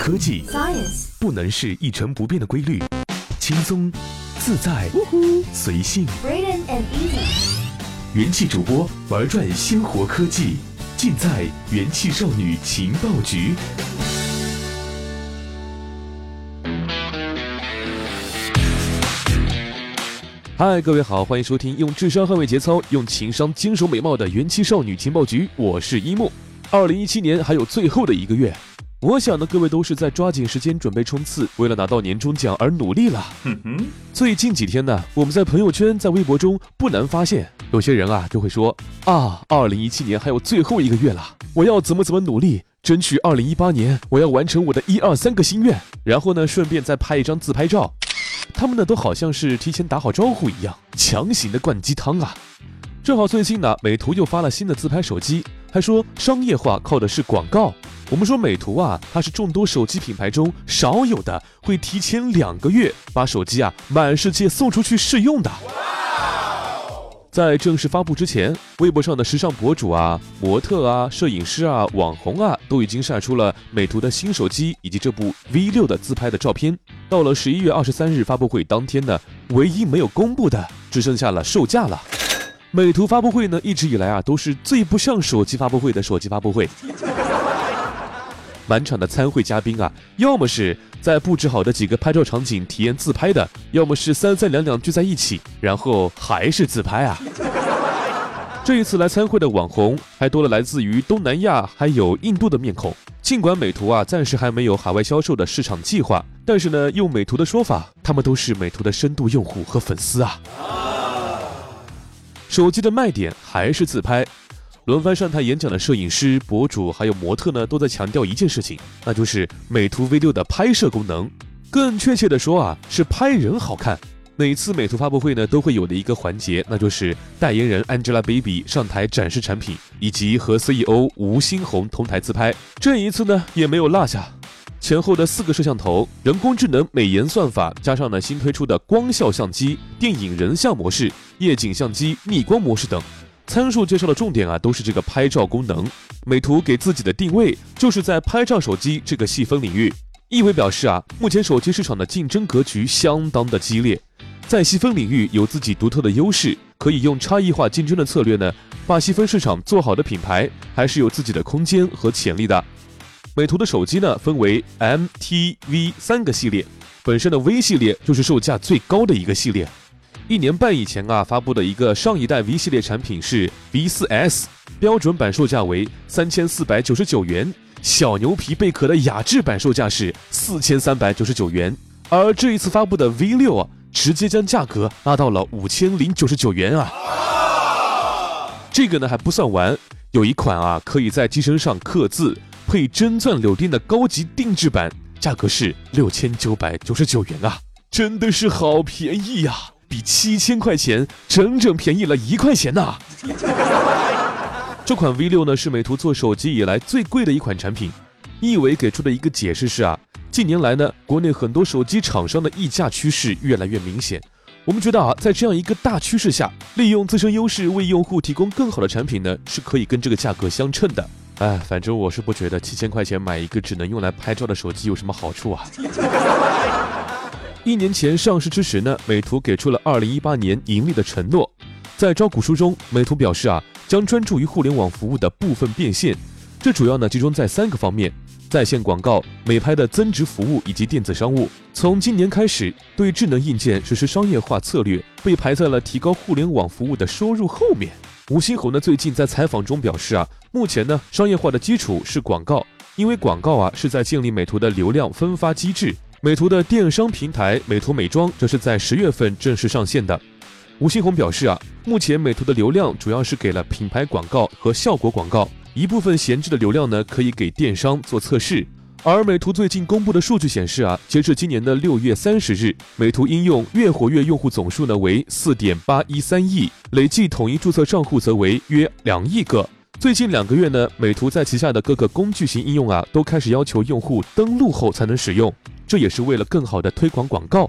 科技 Science，不能是一成不变的规律，轻松、自在、随性。Braden and Easy，元气主播玩转鲜活科技，尽在元气少女情报局。嗨，各位好，欢迎收听用智商捍卫节操，用情商坚守美貌的元气少女情报局，我是一木。二零一七年还有最后的一个月，我想呢，各位都是在抓紧时间准备冲刺，为了拿到年终奖而努力了。哼哼，最近几天呢，我们在朋友圈、在微博中不难发现，有些人啊就会说啊，二零一七年还有最后一个月了，我要怎么怎么努力，争取二零一八年我要完成我的一二三个心愿，然后呢，顺便再拍一张自拍照。他们呢都好像是提前打好招呼一样，强行的灌鸡汤啊。正好最近呢，美图又发了新的自拍手机，还说商业化靠的是广告。我们说美图啊，它是众多手机品牌中少有的会提前两个月把手机啊满世界送出去试用的。在正式发布之前，微博上的时尚博主啊、模特啊、摄影师啊、网红啊，都已经晒出了美图的新手机以及这部 V 六的自拍的照片。到了十一月二十三日发布会当天呢，唯一没有公布的只剩下了售价了。美图发布会呢，一直以来啊都是最不像手机发布会的手机发布会。满场的参会嘉宾啊，要么是在布置好的几个拍照场景体验自拍的，要么是三三两两聚在一起，然后还是自拍啊。这一次来参会的网红还多了来自于东南亚还有印度的面孔。尽管美图啊暂时还没有海外销售的市场计划，但是呢，用美图的说法，他们都是美图的深度用户和粉丝啊。手机的卖点还是自拍。轮番上台演讲的摄影师、博主还有模特呢，都在强调一件事情，那就是美图 V 六的拍摄功能。更确切的说啊，是拍人好看。每次美图发布会呢，都会有的一个环节，那就是代言人 Angelababy 上台展示产品，以及和 CEO 吴欣鸿同台自拍。这一次呢，也没有落下。前后的四个摄像头、人工智能美颜算法，加上呢新推出的光效相机、电影人像模式、夜景相机、逆光模式等。参数介绍的重点啊，都是这个拍照功能。美图给自己的定位就是在拍照手机这个细分领域，意味表示啊，目前手机市场的竞争格局相当的激烈，在细分领域有自己独特的优势，可以用差异化竞争的策略呢，把细分市场做好的品牌，还是有自己的空间和潜力的。美图的手机呢，分为 M、T、V 三个系列，本身的 V 系列就是售价最高的一个系列。一年半以前啊，发布的一个上一代 V 系列产品是 V 四 S，标准版售价为三千四百九十九元，小牛皮贝壳的雅致版售价是四千三百九十九元，而这一次发布的 V 六啊，直接将价格拉到了五千零九十九元啊。这个呢还不算完，有一款啊可以在机身上刻字、配真钻柳钉的高级定制版，价格是六千九百九十九元啊，真的是好便宜呀、比七千块钱整整便宜了一块钱呐、这款 V 六呢是美图做手机以来最贵的一款产品。易伟给出的一个解释是啊，近年来呢，国内很多手机厂商的溢价趋势越来越明显。我们觉得啊，在这样一个大趋势下，利用自身优势为用户提供更好的产品呢，是可以跟这个价格相称的。哎，反正我是不觉得七千块钱买一个只能用来拍照的手机有什么好处啊。一年前上市之时呢，美图给出了二零一八年盈利的承诺。在招股书中，美图表示啊，将专注于互联网服务的部分变现，这主要呢集中在三个方面：在线广告、美拍的增值服务以及电子商务。从今年开始，对智能硬件实施商业化策略，被排在了提高互联网服务的收入后面。吴欣鸿呢最近在采访中表示啊，目前呢商业化的基础是广告，因为广告啊是在建立美图的流量分发机制。美图的电商平台美图美妆则是在十月份正式上线的。吴欣鸿表示啊，目前美图的流量主要是给了品牌广告和效果广告，一部分闲置的流量呢可以给电商做测试。而美图最近公布的数据显示啊，截至今年的六月三十日，美图应用月活跃用户总数呢为四点八一三亿，累计统一注册账户则为约两亿个。最近两个月呢，美图在旗下的各个工具型应用啊，都开始要求用户登录后才能使用，这也是为了更好的推广广告。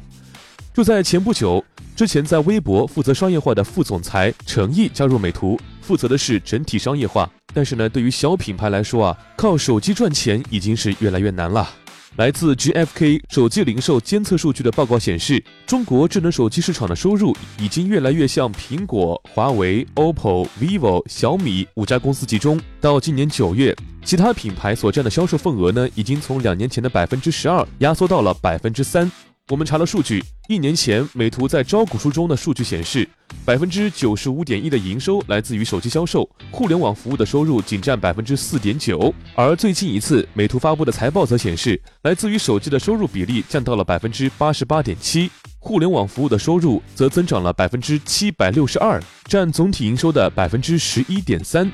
就在前不久，之前在微博负责商业化的副总裁程毅加入美图，负责的是整体商业化。但是呢，对于小品牌来说啊，靠手机赚钱已经是越来越难了。来自 GfK 手机零售监测数据的报告显示，中国智能手机市场的收入已经越来越向苹果、华为、OPPO、vivo、小米五家公司集中。到今年九月，其他品牌所占的销售份额呢，已经从两年前的百分之十二压缩到了百分之三。我们查了数据，一年前美图在招股书中的数据显示，百分之九十五点一的营收来自于手机销售，互联网服务的收入仅占百分之四点九。而最近一次美图发布的财报则显示，来自于手机的收入比例降到了百分之八十八点七，互联网服务的收入则增长了百分之七百六十二，占总体营收的百分之十一点三。